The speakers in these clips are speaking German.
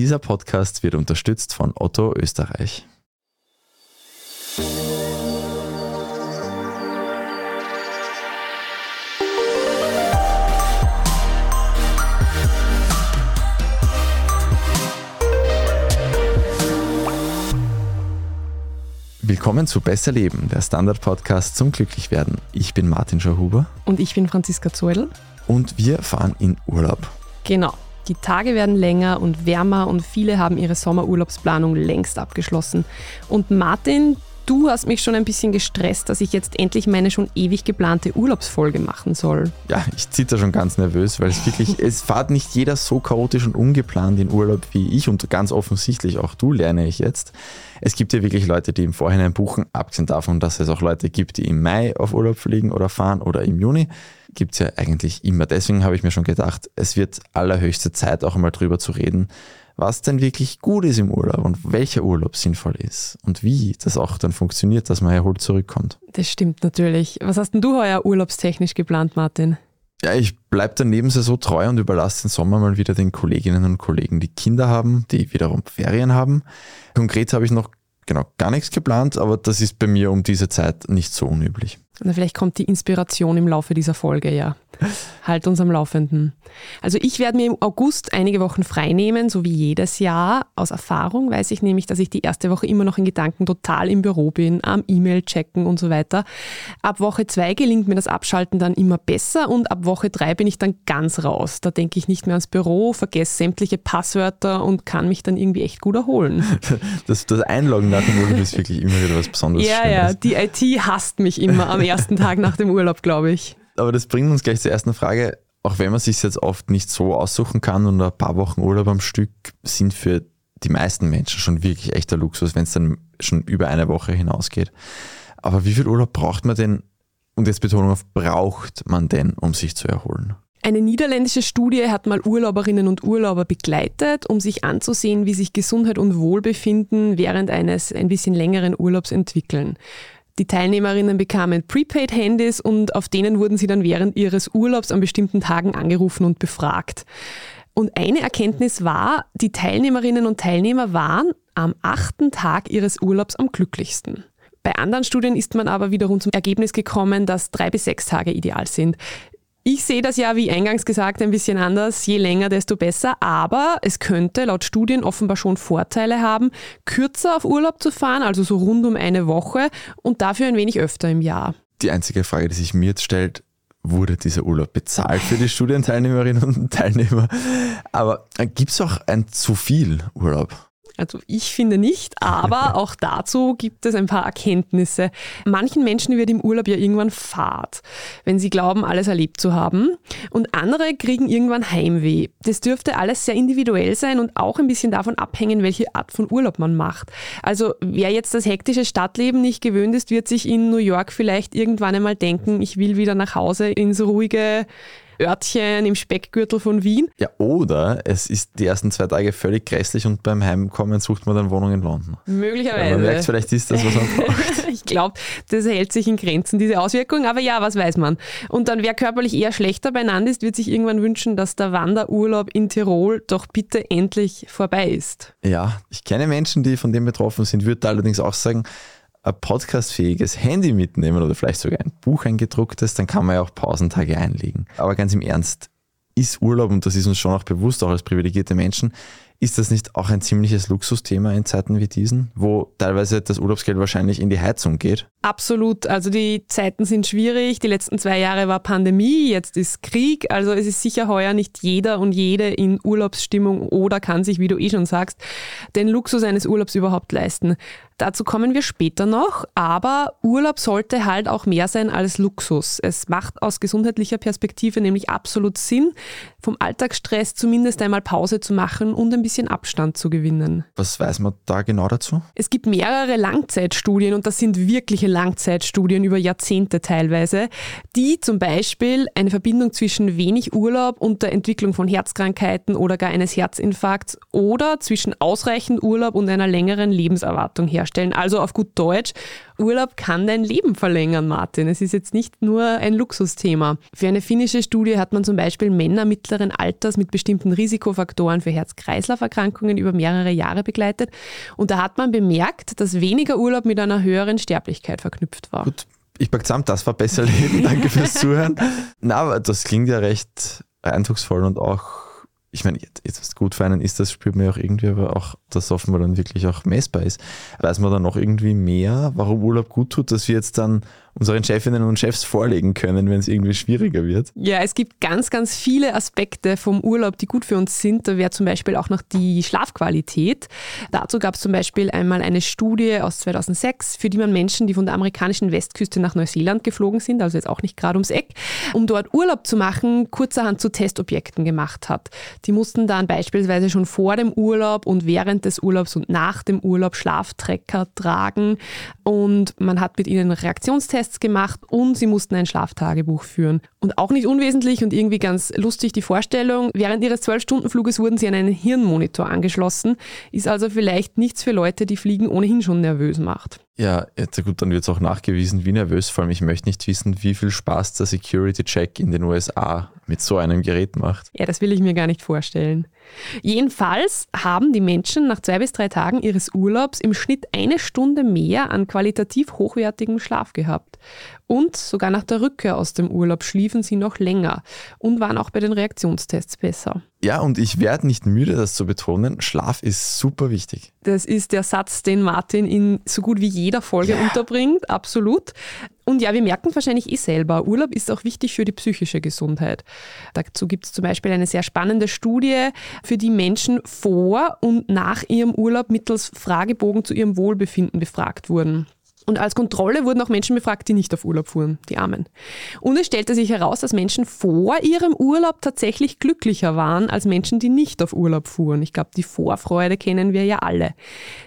Dieser Podcast wird unterstützt von Otto Österreich. Willkommen zu Besser Leben, der Standard-Podcast zum Glücklichwerden. Ich bin Martin Schauhuber. Und ich bin Franziska Zeudel. Und wir fahren in Urlaub. Genau. Die Tage werden länger und wärmer und viele haben ihre Sommerurlaubsplanung längst abgeschlossen. Und Martin, du hast mich schon ein bisschen gestresst, dass ich jetzt endlich meine schon ewig geplante Urlaubsfolge machen soll. Ja, ich zitter schon ganz nervös, weil es wirklich, es fahrt nicht jeder so chaotisch und ungeplant in Urlaub wie ich und ganz offensichtlich auch du lerne ich jetzt. Es gibt ja wirklich Leute, die im Vorhinein buchen, abgesehen davon, dass es auch Leute gibt, die im Mai auf Urlaub fliegen oder fahren oder im Juni. Gibt es ja eigentlich immer. Deswegen habe ich mir schon gedacht, es wird allerhöchste Zeit, auch einmal drüber zu reden, was denn wirklich gut ist im Urlaub und welcher Urlaub sinnvoll ist und wie das auch dann funktioniert, dass man erholt zurückkommt. Das stimmt natürlich. Was hast denn du heuer urlaubstechnisch geplant, Martin? Ja, ich bleibe der Nebensaison treu und überlasse den Sommer mal wieder den Kolleginnen und Kollegen, die Kinder haben, die wiederum Ferien haben. Konkret habe ich noch genau gar nichts geplant, aber das ist bei mir um diese Zeit nicht so unüblich. Na, vielleicht kommt die Inspiration im Laufe dieser Folge, ja. Halt uns am Laufenden. Also ich werde mir im August einige Wochen frei nehmen, so wie jedes Jahr. Aus Erfahrung weiß ich nämlich, dass ich die erste Woche immer noch in Gedanken total im Büro bin, am E-Mail checken und so weiter. Ab Woche zwei gelingt mir das Abschalten dann immer besser und ab Woche drei bin ich dann ganz raus. Da denke ich nicht mehr ans Büro, vergesse sämtliche Passwörter und kann mich dann irgendwie echt gut erholen. Das, das Einloggen nach dem Urlaub ist wirklich immer wieder was Besonderes. Ja, Schönes. ja, die IT hasst mich immer am ersten Tag nach dem Urlaub, glaube ich. Aber das bringt uns gleich zur ersten Frage. Auch wenn man sich jetzt oft nicht so aussuchen kann und ein paar Wochen Urlaub am Stück sind für die meisten Menschen schon wirklich echter Luxus, wenn es dann schon über eine Woche hinausgeht. Aber wie viel Urlaub braucht man denn, und jetzt Betonung auf braucht man denn, um sich zu erholen? Eine niederländische Studie hat mal Urlauberinnen und Urlauber begleitet, um sich anzusehen, wie sich Gesundheit und Wohlbefinden während eines ein bisschen längeren Urlaubs entwickeln. Die Teilnehmerinnen bekamen Prepaid-Handys und auf denen wurden sie dann während ihres Urlaubs an bestimmten Tagen angerufen und befragt. Und eine Erkenntnis war, die Teilnehmerinnen und Teilnehmer waren am achten Tag ihres Urlaubs am glücklichsten. Bei anderen Studien ist man aber wiederum zum Ergebnis gekommen, dass drei bis sechs Tage ideal sind. Ich sehe das ja, wie eingangs gesagt, ein bisschen anders. Je länger, desto besser. Aber es könnte laut Studien offenbar schon Vorteile haben, kürzer auf Urlaub zu fahren, also so rund um eine Woche und dafür ein wenig öfter im Jahr. Die einzige Frage, die sich mir jetzt stellt, wurde dieser Urlaub bezahlt für die Studienteilnehmerinnen und Teilnehmer? Aber gibt es auch ein zu viel Urlaub? Also ich finde nicht, aber auch dazu gibt es ein paar Erkenntnisse. Manchen Menschen wird im Urlaub ja irgendwann Fahrt, wenn sie glauben, alles erlebt zu haben. Und andere kriegen irgendwann Heimweh. Das dürfte alles sehr individuell sein und auch ein bisschen davon abhängen, welche Art von Urlaub man macht. Also wer jetzt das hektische Stadtleben nicht gewöhnt ist, wird sich in New York vielleicht irgendwann einmal denken, ich will wieder nach Hause ins ruhige Örtchen im Speckgürtel von Wien. Ja, oder es ist die ersten zwei Tage völlig grässlich und beim Heimkommen sucht man dann Wohnung in London. Möglicherweise. Ja, man merkt, vielleicht ist das, was man braucht. ich glaube, das hält sich in Grenzen, diese Auswirkung. Aber ja, was weiß man. Und dann, wer körperlich eher schlechter beieinander ist, wird sich irgendwann wünschen, dass der Wanderurlaub in Tirol doch bitte endlich vorbei ist. Ja, ich kenne Menschen, die von dem betroffen sind, würde allerdings auch sagen, ein podcastfähiges Handy mitnehmen oder vielleicht sogar ein Buch eingedrucktes, dann kann man ja auch Pausentage einlegen. Aber ganz im Ernst, ist Urlaub, und das ist uns schon auch bewusst, auch als privilegierte Menschen, ist das nicht auch ein ziemliches Luxusthema in Zeiten wie diesen, wo teilweise das Urlaubsgeld wahrscheinlich in die Heizung geht? Absolut. Also die Zeiten sind schwierig. Die letzten zwei Jahre war Pandemie, jetzt ist Krieg. Also es ist sicher heuer nicht jeder und jede in Urlaubsstimmung oder kann sich, wie du eh schon sagst, den Luxus eines Urlaubs überhaupt leisten. Dazu kommen wir später noch, aber Urlaub sollte halt auch mehr sein als Luxus. Es macht aus gesundheitlicher Perspektive nämlich absolut Sinn, vom Alltagsstress zumindest einmal Pause zu machen und ein bisschen Abstand zu gewinnen. Was weiß man da genau dazu? Es gibt mehrere Langzeitstudien und das sind wirkliche Langzeitstudien über Jahrzehnte teilweise, die zum Beispiel eine Verbindung zwischen wenig Urlaub und der Entwicklung von Herzkrankheiten oder gar eines Herzinfarkts oder zwischen ausreichend Urlaub und einer längeren Lebenserwartung herstellen. Also auf gut Deutsch, Urlaub kann dein Leben verlängern, Martin. Es ist jetzt nicht nur ein Luxusthema. Für eine finnische Studie hat man zum Beispiel Männer mittleren Alters mit bestimmten Risikofaktoren für Herz-Kreislauf-Erkrankungen über mehrere Jahre begleitet. Und da hat man bemerkt, dass weniger Urlaub mit einer höheren Sterblichkeit verknüpft war. Gut, ich pack zusammen, das war besser Leben. Danke fürs Zuhören. Na, aber das klingt ja recht eindrucksvoll und auch ich meine, jetzt gut für einen ist, das spürt man ja auch irgendwie, aber auch, dass offenbar dann wirklich auch messbar ist. Weiß man dann noch irgendwie mehr, warum Urlaub gut tut, dass wir jetzt dann unseren Chefinnen und Chefs vorlegen können, wenn es irgendwie schwieriger wird? Ja, es gibt ganz, ganz viele Aspekte vom Urlaub, die gut für uns sind. Da wäre zum Beispiel auch noch die Schlafqualität. Dazu gab es zum Beispiel einmal eine Studie aus 2006, für die man Menschen, die von der amerikanischen Westküste nach Neuseeland geflogen sind, also jetzt auch nicht gerade ums Eck, um dort Urlaub zu machen, kurzerhand zu Testobjekten gemacht hat. Die mussten dann beispielsweise schon vor dem Urlaub und während des Urlaubs und nach dem Urlaub Schlaftrecker tragen und man hat mit ihnen Reaktionstests Tests gemacht und sie mussten ein Schlaftagebuch führen. Und auch nicht unwesentlich und irgendwie ganz lustig die Vorstellung, während ihres 12-Stunden-Fluges wurden sie an einen Hirnmonitor angeschlossen, ist also vielleicht nichts für Leute, die Fliegen ohnehin schon nervös macht. Ja, jetzt gut, dann wird es auch nachgewiesen, wie nervös. Vor allem, ich möchte nicht wissen, wie viel Spaß der Security-Check in den USA mit so einem Gerät macht. Ja, das will ich mir gar nicht vorstellen. Jedenfalls haben die Menschen nach zwei bis drei Tagen ihres Urlaubs im Schnitt eine Stunde mehr an qualitativ hochwertigem Schlaf gehabt. Und sogar nach der Rückkehr aus dem Urlaub schliefen sie noch länger und waren auch bei den Reaktionstests besser. Ja, und ich werde nicht müde, das zu betonen. Schlaf ist super wichtig. Das ist der Satz, den Martin in so gut wie jeder Folge yeah. unterbringt, absolut. Und ja, wir merken wahrscheinlich eh selber, Urlaub ist auch wichtig für die psychische Gesundheit. Dazu gibt es zum Beispiel eine sehr spannende Studie, für die Menschen vor und nach ihrem Urlaub mittels Fragebogen zu ihrem Wohlbefinden befragt wurden. Und als Kontrolle wurden auch Menschen befragt, die nicht auf Urlaub fuhren, die Armen. Und es stellte sich heraus, dass Menschen vor ihrem Urlaub tatsächlich glücklicher waren als Menschen, die nicht auf Urlaub fuhren. Ich glaube, die Vorfreude kennen wir ja alle.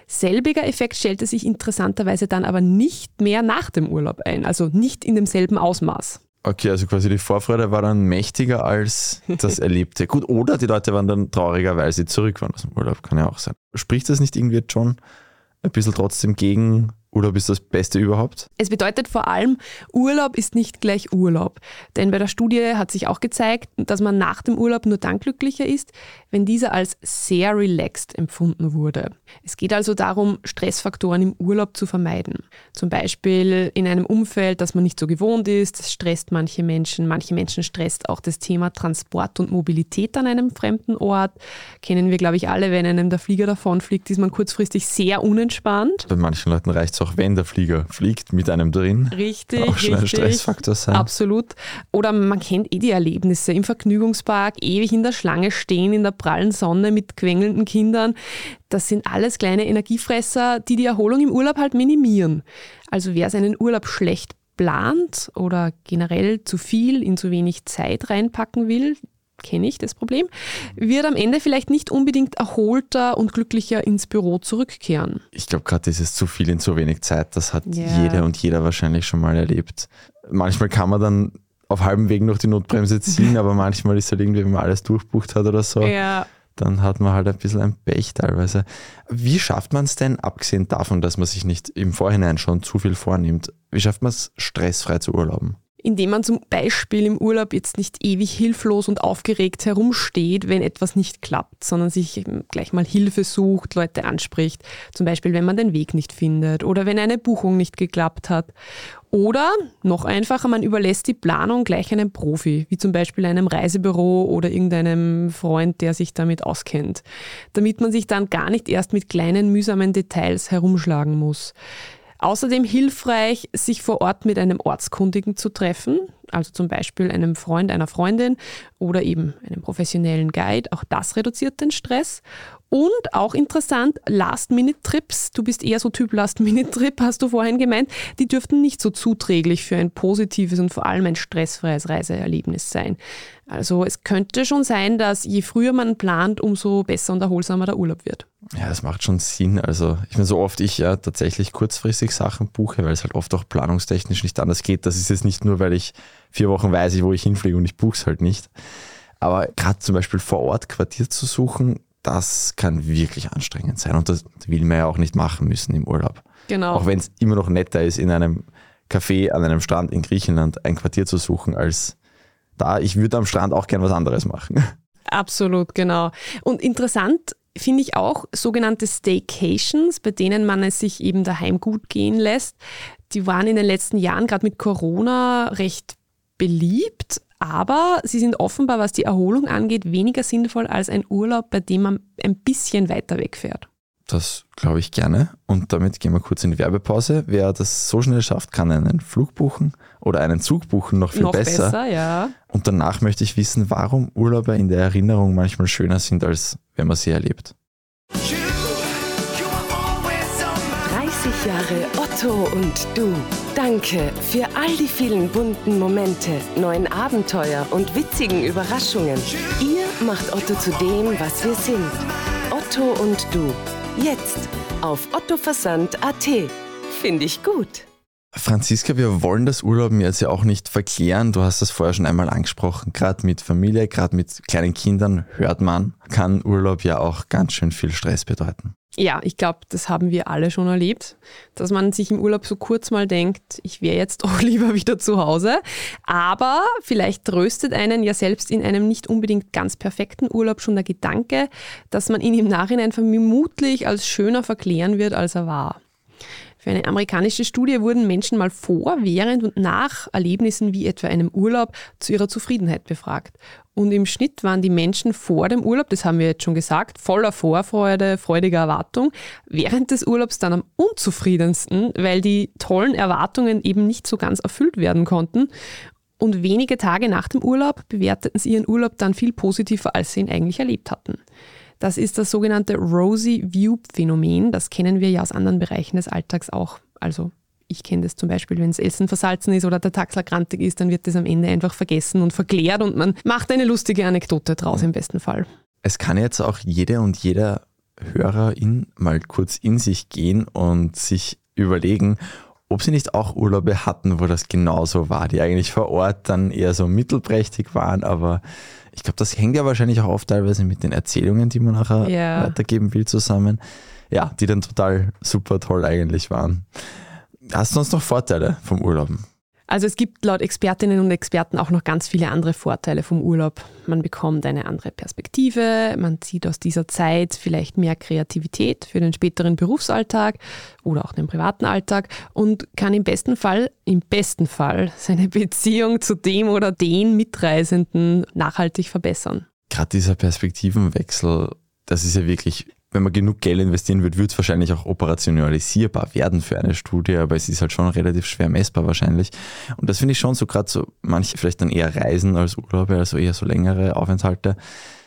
Selbiger Effekt stellte sich interessanterweise dann aber nicht mehr nach dem Urlaub ein, also nicht in demselben Ausmaß. Okay, also quasi die Vorfreude war dann mächtiger als das Erlebte. Gut, oder die Leute waren dann trauriger, weil sie zurück waren aus dem Urlaub, kann ja auch sein. Spricht das nicht irgendwie schon ein bisschen trotzdem gegen Urlaub ist das Beste überhaupt? Es bedeutet vor allem, Urlaub ist nicht gleich Urlaub. Denn bei der Studie hat sich auch gezeigt, dass man nach dem Urlaub nur dann glücklicher ist, wenn dieser als sehr relaxed empfunden wurde. Es geht also darum, Stressfaktoren im Urlaub zu vermeiden. Zum Beispiel in einem Umfeld, das man nicht so gewohnt ist. Das stresst manche Menschen. Manche Menschen stresst auch das Thema Transport und Mobilität an einem fremden Ort. Kennen wir, glaube ich, alle, wenn einem der Flieger davonfliegt, ist man kurzfristig sehr unentspannt. Bei manchen Leuten reicht es auch, wenn der Flieger fliegt mit einem drin. Richtig. Auch schon richtig. ein Stressfaktor sein. Absolut. Oder man kennt eh die Erlebnisse im Vergnügungspark, ewig in der Schlange stehen, in der prallen Sonne mit quengelnden Kindern. Das sind alles kleine Energiefresser, die die Erholung im Urlaub halt minimieren. Also wer seinen Urlaub schlecht plant oder generell zu viel in zu wenig Zeit reinpacken will, kenne ich das Problem, wird am Ende vielleicht nicht unbedingt erholter und glücklicher ins Büro zurückkehren. Ich glaube, gerade dieses zu viel in zu wenig Zeit, das hat ja. jede und jeder wahrscheinlich schon mal erlebt. Manchmal kann man dann auf halbem Weg noch die Notbremse ziehen, aber manchmal ist halt irgendwie, wenn man alles durchbucht hat oder so, ja. dann hat man halt ein bisschen ein Pech teilweise. Wie schafft man es denn, abgesehen davon, dass man sich nicht im Vorhinein schon zu viel vornimmt, wie schafft man es, stressfrei zu urlauben? Indem man zum Beispiel im Urlaub jetzt nicht ewig hilflos und aufgeregt herumsteht, wenn etwas nicht klappt, sondern sich gleich mal Hilfe sucht, Leute anspricht, zum Beispiel wenn man den Weg nicht findet oder wenn eine Buchung nicht geklappt hat. Oder noch einfacher, man überlässt die Planung gleich einem Profi, wie zum Beispiel einem Reisebüro oder irgendeinem Freund, der sich damit auskennt, damit man sich dann gar nicht erst mit kleinen mühsamen Details herumschlagen muss. Außerdem hilfreich, sich vor Ort mit einem Ortskundigen zu treffen, also zum Beispiel einem Freund, einer Freundin oder eben einem professionellen Guide. Auch das reduziert den Stress. Und auch interessant, Last-Minute-Trips. Du bist eher so Typ Last-Minute-Trip, hast du vorhin gemeint. Die dürften nicht so zuträglich für ein positives und vor allem ein stressfreies Reiseerlebnis sein. Also es könnte schon sein, dass je früher man plant, umso besser und erholsamer der Urlaub wird. Ja, das macht schon Sinn. Also ich meine, so oft ich ja tatsächlich kurzfristig Sachen buche, weil es halt oft auch planungstechnisch nicht anders geht. Das ist jetzt nicht nur, weil ich vier Wochen weiß, wo ich hinfliege und ich buche es halt nicht. Aber gerade zum Beispiel vor Ort Quartier zu suchen, das kann wirklich anstrengend sein. Und das will man ja auch nicht machen müssen im Urlaub. Genau. Auch wenn es immer noch netter ist, in einem Café an einem Strand in Griechenland ein Quartier zu suchen, als da. Ich würde am Strand auch gern was anderes machen. Absolut, genau. Und interessant finde ich auch sogenannte Staycations, bei denen man es sich eben daheim gut gehen lässt. Die waren in den letzten Jahren gerade mit Corona recht beliebt, aber sie sind offenbar, was die Erholung angeht, weniger sinnvoll als ein Urlaub, bei dem man ein bisschen weiter wegfährt. Das glaube ich gerne. Und damit gehen wir kurz in die Werbepause. Wer das so schnell schafft, kann einen Flug buchen oder einen Zug buchen, noch viel Noch besser. besser, ja. Und danach möchte ich wissen, warum Urlaube in der Erinnerung manchmal schöner sind, als wenn man sie erlebt. 30 Jahre Otto und du. Danke für all die vielen bunten Momente, neuen Abenteuer und witzigen Überraschungen. Ihr macht Otto zu dem, was wir sind. Otto und du. Jetzt auf ottoversand.at. Finde ich gut. Franziska, wir wollen das Urlauben jetzt ja auch nicht verklären. Du hast das vorher schon einmal angesprochen. Gerade mit Familie, gerade mit kleinen Kindern hört man, kann Urlaub ja auch ganz schön viel Stress bedeuten. Ja, ich glaube, das haben wir alle schon erlebt, dass man sich im Urlaub so kurz mal denkt, ich wäre jetzt doch lieber wieder zu Hause. Aber vielleicht tröstet einen ja selbst in einem nicht unbedingt ganz perfekten Urlaub schon der Gedanke, dass man ihn im Nachhinein vermutlich als schöner verklären wird, als er war. Für eine amerikanische Studie wurden Menschen mal vor, während und nach Erlebnissen wie etwa einem Urlaub zu ihrer Zufriedenheit befragt. Und im Schnitt waren die Menschen vor dem Urlaub, das haben wir jetzt schon gesagt, voller Vorfreude, freudiger Erwartung, während des Urlaubs dann am unzufriedensten, weil die tollen Erwartungen eben nicht so ganz erfüllt werden konnten. Und wenige Tage nach dem Urlaub bewerteten sie ihren Urlaub dann viel positiver, als sie ihn eigentlich erlebt hatten. Das ist das sogenannte Rosy View Phänomen. Das kennen wir ja aus anderen Bereichen des Alltags auch. Also ich kenne das zum Beispiel, wenn das Essen versalzen ist oder der Taxler krantig ist, dann wird das am Ende einfach vergessen und verklärt und man macht eine lustige Anekdote draus im besten Fall. Es kann jetzt auch jede und jeder Hörerin mal kurz in sich gehen und sich überlegen, ob sie nicht auch Urlaube hatten, wo das genauso war, die eigentlich vor Ort dann eher so mittelprächtig waren, aber ich glaube, das hängt ja wahrscheinlich auch oft teilweise mit den Erzählungen, die man nachher Ja. weitergeben will, zusammen. Ja, die dann total super toll eigentlich waren. Hast du sonst noch Vorteile vom Urlauben? Also es gibt laut Expertinnen und Experten auch noch ganz viele andere Vorteile vom Urlaub. Man bekommt eine andere Perspektive, man zieht aus dieser Zeit vielleicht mehr Kreativität für den späteren Berufsalltag oder auch den privaten Alltag und kann im besten Fall, im besten Fall seine Beziehung zu dem oder den Mitreisenden nachhaltig verbessern. Gerade dieser Perspektivenwechsel, das ist ja wirklich, wenn man genug Geld investieren wird, wird es wahrscheinlich auch operationalisierbar werden für eine Studie, aber es ist halt schon relativ schwer messbar wahrscheinlich. Und das finde ich schon so, gerade so, manche vielleicht dann eher Reisen als Urlaube, also eher so längere Aufenthalte,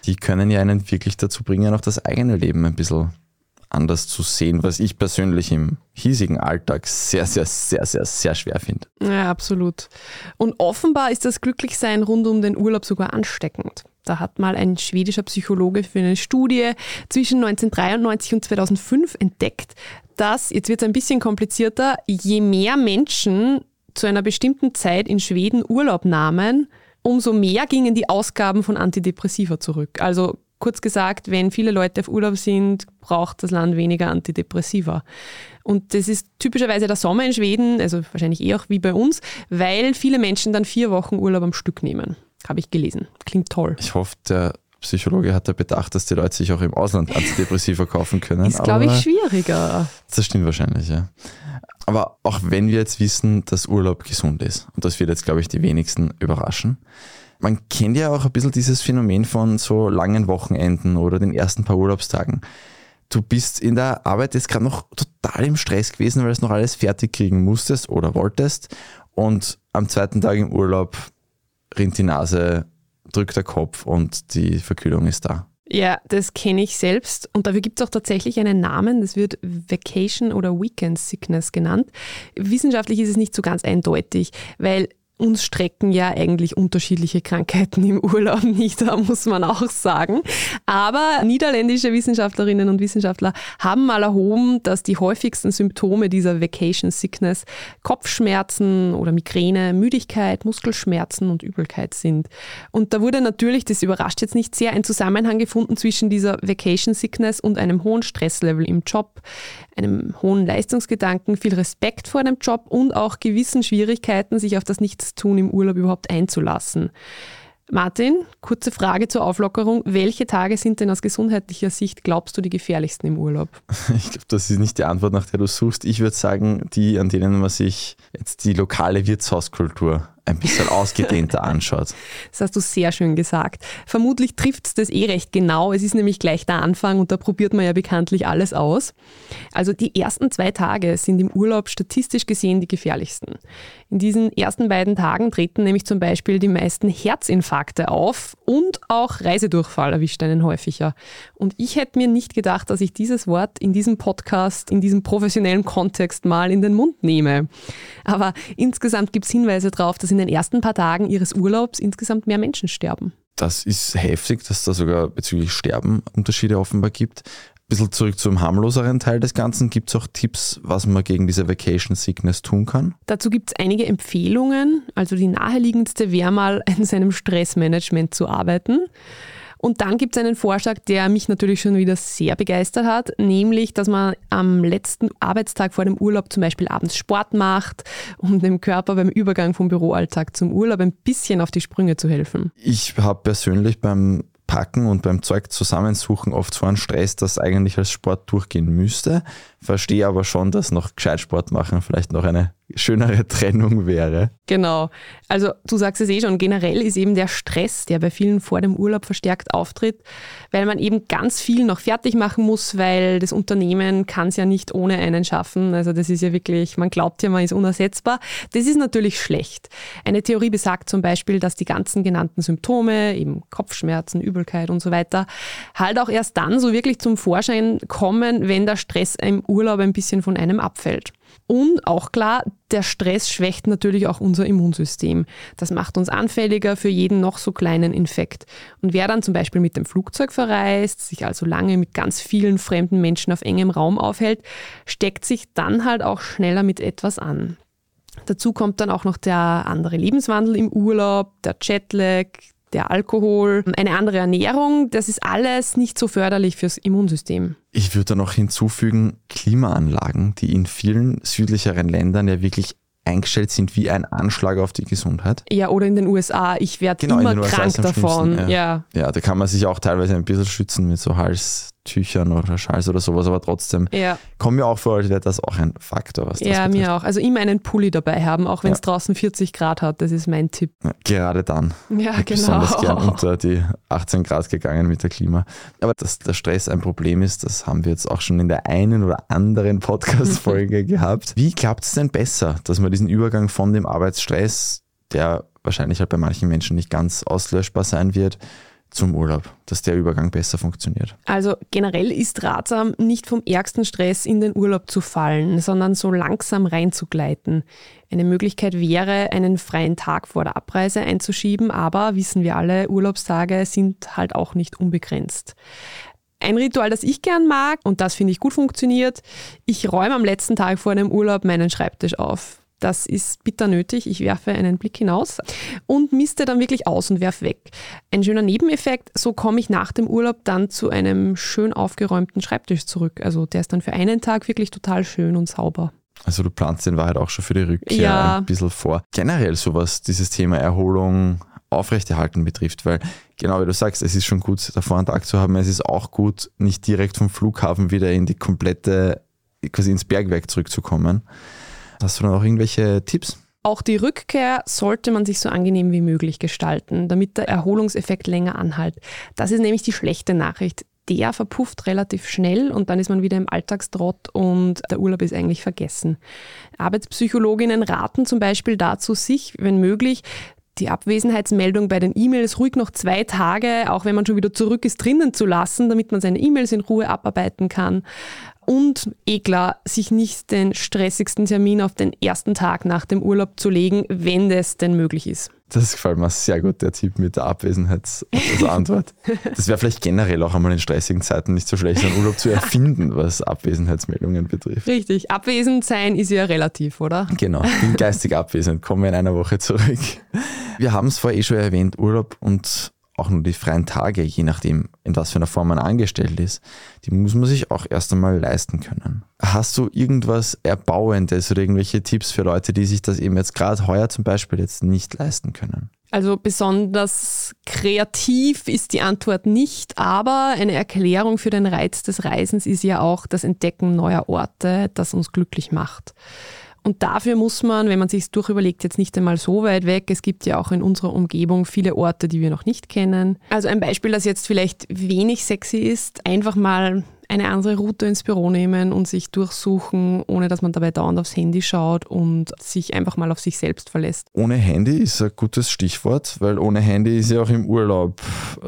die können ja einen wirklich dazu bringen, auch das eigene Leben ein bisschen anders zu sehen, was ich persönlich im hiesigen Alltag sehr, sehr, sehr, sehr, sehr schwer finde. Ja, absolut. Und offenbar ist das Glücklichsein rund um den Urlaub sogar ansteckend. Da hat mal ein schwedischer Psychologe für eine Studie zwischen 1993 und 2005 entdeckt, dass, jetzt wird es ein bisschen komplizierter, je mehr Menschen zu einer bestimmten Zeit in Schweden Urlaub nahmen, umso mehr gingen die Ausgaben von Antidepressiva zurück. Also kurz gesagt, wenn viele Leute auf Urlaub sind, braucht das Land weniger Antidepressiva. Und das ist typischerweise der Sommer in Schweden, also wahrscheinlich eh auch wie bei uns, weil viele Menschen dann vier Wochen Urlaub am Stück nehmen. Habe ich gelesen. Klingt toll. Ich hoffe, der Psychologe hat ja bedacht, dass die Leute sich auch im Ausland Antidepressiva kaufen können. Ist, glaube ich, schwieriger. Das stimmt wahrscheinlich, ja. Aber auch wenn wir jetzt wissen, dass Urlaub gesund ist, und das wird jetzt, glaube ich, die wenigsten überraschen, man kennt ja auch ein bisschen dieses Phänomen von so langen Wochenenden oder den ersten paar Urlaubstagen. Du bist in der Arbeit jetzt gerade noch total im Stress gewesen, weil du noch alles fertig kriegen musstest oder wolltest. Und am zweiten Tag im Urlaub rinnt die Nase, drückt der Kopf und die Verkühlung ist da. Ja, das kenne ich selbst. Und dafür gibt es auch tatsächlich einen Namen. Das wird Vacation oder Weekend Sickness genannt. Wissenschaftlich ist es nicht so ganz eindeutig, weil uns strecken ja eigentlich unterschiedliche Krankheiten im Urlaub nicht, da muss man auch sagen. Aber niederländische Wissenschaftlerinnen und Wissenschaftler haben mal erhoben, dass die häufigsten Symptome dieser Vacation Sickness Kopfschmerzen oder Migräne, Müdigkeit, Muskelschmerzen und Übelkeit sind. Und da wurde natürlich, das überrascht jetzt nicht sehr, ein Zusammenhang gefunden zwischen dieser Vacation Sickness und einem hohen Stresslevel im Job, einem hohen Leistungsgedanken, viel Respekt vor dem Job und auch gewissen Schwierigkeiten, sich auf das Nichtstun im Urlaub überhaupt einzulassen. Martin, kurze Frage zur Auflockerung. Welche Tage sind denn aus gesundheitlicher Sicht, glaubst du, die gefährlichsten im Urlaub? Ich glaube, das ist nicht die Antwort, nach der du suchst. Ich würde sagen, die, an denen man sich jetzt die lokale Wirtshauskultur ein bisschen ausgedehnter anschaut. Das hast du sehr schön gesagt. Vermutlich trifft es das eh recht genau. Es ist nämlich gleich der Anfang und da probiert man ja bekanntlich alles aus. Also die ersten zwei Tage sind im Urlaub statistisch gesehen die gefährlichsten. In diesen ersten beiden Tagen treten nämlich zum Beispiel die meisten Herzinfarkte auf und auch Reisedurchfall erwischt einen häufiger. Und ich hätte mir nicht gedacht, dass ich dieses Wort in diesem Podcast, in diesem professionellen Kontext mal in den Mund nehme. Aber insgesamt gibt es Hinweise darauf, dass in den ersten paar Tagen ihres Urlaubs insgesamt mehr Menschen sterben. Das ist heftig, dass da sogar bezüglich Sterben Unterschiede offenbar gibt. Bisschen zurück zum harmloseren Teil des Ganzen. Gibt es auch Tipps, was man gegen diese Vacation Sickness tun kann? Dazu gibt es einige Empfehlungen. Also die naheliegendste wäre mal, an seinem Stressmanagement zu arbeiten. Und dann gibt es einen Vorschlag, der mich natürlich schon wieder sehr begeistert hat, nämlich, dass man am letzten Arbeitstag vor dem Urlaub zum Beispiel abends Sport macht, um dem Körper beim Übergang vom Büroalltag zum Urlaub ein bisschen auf die Sprünge zu helfen. Ich habe persönlich beim Packen und beim Zeug zusammensuchen oft so einen Stress, dass eigentlich als Sport durchgehen müsste. Verstehe aber schon, dass noch gescheit Sport machen vielleicht noch eine schönere Trennung wäre. Genau. Also du sagst es eh schon, generell ist eben der Stress, der bei vielen vor dem Urlaub verstärkt auftritt, weil man eben ganz viel noch fertig machen muss, weil das Unternehmen kann es ja nicht ohne einen schaffen. Also das ist ja wirklich, man glaubt ja, man ist unersetzbar. Das ist natürlich schlecht. Eine Theorie besagt zum Beispiel, dass die ganzen genannten Symptome, eben Kopfschmerzen, Übelkeit und so weiter, halt auch erst dann so wirklich zum Vorschein kommen, wenn der Stress im Urlaub ein bisschen von einem abfällt. Und auch klar, der Stress schwächt natürlich auch unser Immunsystem. Das macht uns anfälliger für jeden noch so kleinen Infekt. Und wer dann zum Beispiel mit dem Flugzeug verreist, sich also lange mit ganz vielen fremden Menschen auf engem Raum aufhält, steckt sich dann halt auch schneller mit etwas an. Dazu kommt dann auch noch der andere Lebenswandel im Urlaub, der Jetlag, der Alkohol, eine andere Ernährung, das ist alles nicht so förderlich fürs Immunsystem. Ich würde da noch hinzufügen, Klimaanlagen, die in vielen südlicheren Ländern ja wirklich eingestellt sind wie ein Anschlag auf die Gesundheit. Ja, oder in den USA. Ich werde genau, immer krank davon. Ja. ja. ja, da kann man sich auch teilweise ein bisschen schützen mit so Hals, Tüchern oder Schals oder sowas, aber trotzdem ja. kommt mir auch vor, als wäre das auch ein Faktor. Was das ja, betrifft. mir auch. Also immer einen Pulli dabei haben, auch wenn es ja. draußen 40 Grad hat, das ist mein Tipp. Ja, gerade dann. Ja, genau. Besonders gern unter die 18 Grad gegangen mit der Klima. Aber dass der Stress ein Problem ist, das haben wir jetzt auch schon in der einen oder anderen Podcast-Folge gehabt. Wie klappt es denn besser, dass man diesen Übergang von dem Arbeitsstress, der wahrscheinlich halt bei manchen Menschen nicht ganz auslöschbar sein wird, zum Urlaub, dass der Übergang besser funktioniert? Also generell ist ratsam, nicht vom ärgsten Stress in den Urlaub zu fallen, sondern so langsam reinzugleiten. Eine Möglichkeit wäre, einen freien Tag vor der Abreise einzuschieben, aber wissen wir alle, Urlaubstage sind halt auch nicht unbegrenzt. Ein Ritual, das ich gern mag und das finde ich gut funktioniert, ich räume am letzten Tag vor dem Urlaub meinen Schreibtisch auf. Das ist bitter nötig. Ich werfe einen Blick hinaus und misste dann wirklich aus und werfe weg. Ein schöner Nebeneffekt, so komme ich nach dem Urlaub dann zu einem schön aufgeräumten Schreibtisch zurück. Also der ist dann für einen Tag wirklich total schön und sauber. Also du planst in Wahrheit auch schon für die Rückkehr ja. ein bisschen vor. Generell sowas, dieses Thema Erholung, aufrechterhalten betrifft, weil genau wie du sagst, es ist schon gut, davor einen Tag zu haben. Es ist auch gut, nicht direkt vom Flughafen wieder in die komplette, quasi ins Bergwerk zurückzukommen. Hast du noch irgendwelche Tipps? Auch die Rückkehr sollte man sich so angenehm wie möglich gestalten, damit der Erholungseffekt länger anhält. Das ist nämlich die schlechte Nachricht. Der verpufft relativ schnell und dann ist man wieder im Alltagstrott und der Urlaub ist eigentlich vergessen. Arbeitspsychologinnen raten zum Beispiel dazu, sich, wenn möglich, Die Abwesenheitsmeldung bei den E-Mails ruhig noch zwei Tage, auch wenn man schon wieder zurück ist, drinnen zu lassen, damit man seine E-Mails in Ruhe abarbeiten kann. Und eh klar, sich nicht den stressigsten Termin auf den ersten Tag nach dem Urlaub zu legen, wenn das denn möglich ist. Das gefällt mir sehr gut, der Tipp mit der Abwesenheitsantwort. das wäre vielleicht generell auch einmal in stressigen Zeiten nicht so schlecht, einen Urlaub zu erfinden, was Abwesenheitsmeldungen betrifft. Richtig, abwesend sein ist ja relativ, oder? Genau, bin geistig abwesend, kommen wir in einer Woche zurück. Wir haben es vorher eh schon erwähnt, Urlaub und auch nur die freien Tage, je nachdem, in was für einer Form man angestellt ist, die muss man sich auch erst einmal leisten können. Hast du irgendwas Erbauendes oder irgendwelche Tipps für Leute, die sich das eben jetzt gerade heuer zum Beispiel jetzt nicht leisten können? Also besonders kreativ ist die Antwort nicht, aber eine Erklärung für den Reiz des Reisens ist ja auch das Entdecken neuer Orte, das uns glücklich macht. Und dafür muss man, wenn man sich es durchüberlegt, jetzt nicht einmal so weit weg. Es gibt ja auch in unserer Umgebung viele Orte, die wir noch nicht kennen. Also ein Beispiel, das jetzt vielleicht wenig sexy ist, einfach mal eine andere Route ins Büro nehmen und sich durchsuchen, ohne dass man dabei dauernd aufs Handy schaut und sich einfach mal auf sich selbst verlässt. Ohne Handy ist ein gutes Stichwort, weil ohne Handy ist ja auch im Urlaub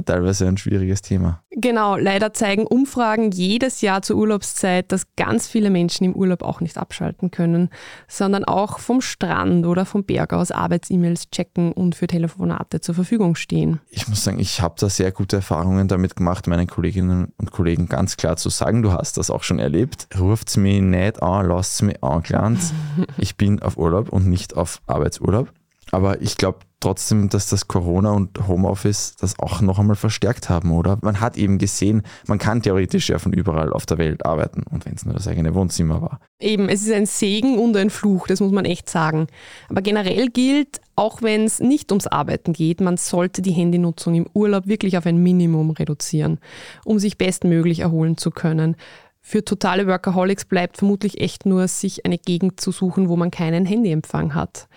teilweise ein schwieriges Thema. Genau, leider zeigen Umfragen jedes Jahr zur Urlaubszeit, dass ganz viele Menschen im Urlaub auch nicht abschalten können, sondern auch vom Strand oder vom Berg aus Arbeits-E-Mails checken und für Telefonate zur Verfügung stehen. Ich muss sagen, ich habe da sehr gute Erfahrungen damit gemacht, meinen Kolleginnen und Kollegen ganz klar zu sagen, du hast das auch schon erlebt. Ruft mich nicht an, lasst es mich angelernt. Ich bin auf Urlaub und nicht auf Arbeitsurlaub. Aber ich glaube trotzdem, dass das Corona und Homeoffice das auch noch einmal verstärkt haben, oder? Man hat eben gesehen, man kann theoretisch ja von überall auf der Welt arbeiten und wenn es nur das eigene Wohnzimmer war. Eben, es ist ein Segen und ein Fluch, das muss man echt sagen. Aber generell gilt, auch wenn es nicht ums Arbeiten geht, man sollte die Handynutzung im Urlaub wirklich auf ein Minimum reduzieren, um sich bestmöglich erholen zu können. Für totale Workaholics bleibt vermutlich echt nur, sich eine Gegend zu suchen, wo man keinen Handyempfang hat.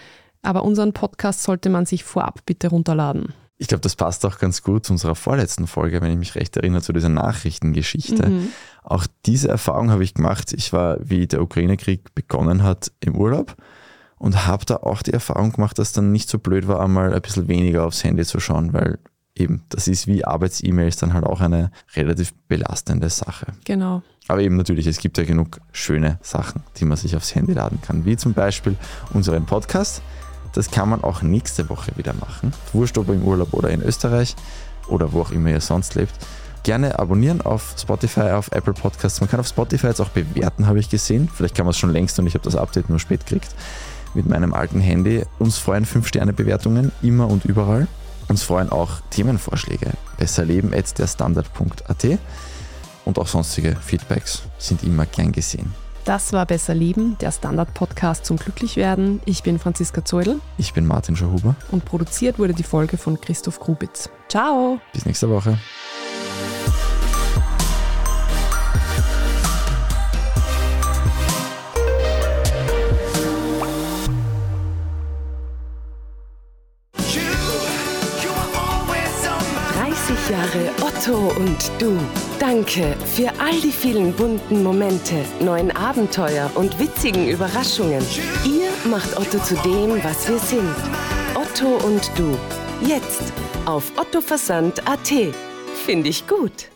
Aber unseren Podcast sollte man sich vorab bitte runterladen. Ich glaube, das passt auch ganz gut zu unserer vorletzten Folge, wenn ich mich recht erinnere, zu dieser Nachrichtengeschichte. Mhm. Auch diese Erfahrung habe ich gemacht. Ich war, wie der Ukraine-Krieg begonnen hat, im Urlaub und habe da auch die Erfahrung gemacht, dass dann nicht so blöd war, einmal ein bisschen weniger aufs Handy zu schauen, weil eben, das ist wie Arbeits-E-Mails dann halt auch eine relativ belastende Sache. Genau. Aber eben natürlich, es gibt ja genug schöne Sachen, die man sich aufs Handy laden kann, wie zum Beispiel unseren Podcast. Das kann man auch nächste Woche wieder machen. Wurscht ob im Urlaub oder in Österreich oder wo auch immer ihr sonst lebt. Gerne abonnieren auf Spotify, auf Apple Podcasts. Man kann auf Spotify jetzt auch bewerten, habe ich gesehen. Vielleicht kann man es schon längst und ich habe das Update nur spät gekriegt mit meinem alten Handy. Uns freuen 5-Sterne-Bewertungen immer und überall. Uns freuen auch Themenvorschläge. Besserleben.derstandard.at und auch sonstige Feedbacks sind immer gern gesehen. Das war Besser Leben, der Standard-Podcast zum Glücklichwerden. Ich bin Franziska Zeudel. Ich bin Martin Schauhuber. Und produziert wurde die Folge von Christoph Grubitz. Ciao. Bis nächste Woche. Jahre Otto und du. Danke für all die vielen bunten Momente, neuen Abenteuer und witzigen Überraschungen. Ihr macht Otto zu dem, was wir sind. Otto und du. Jetzt auf ottoversand.at. Finde ich gut.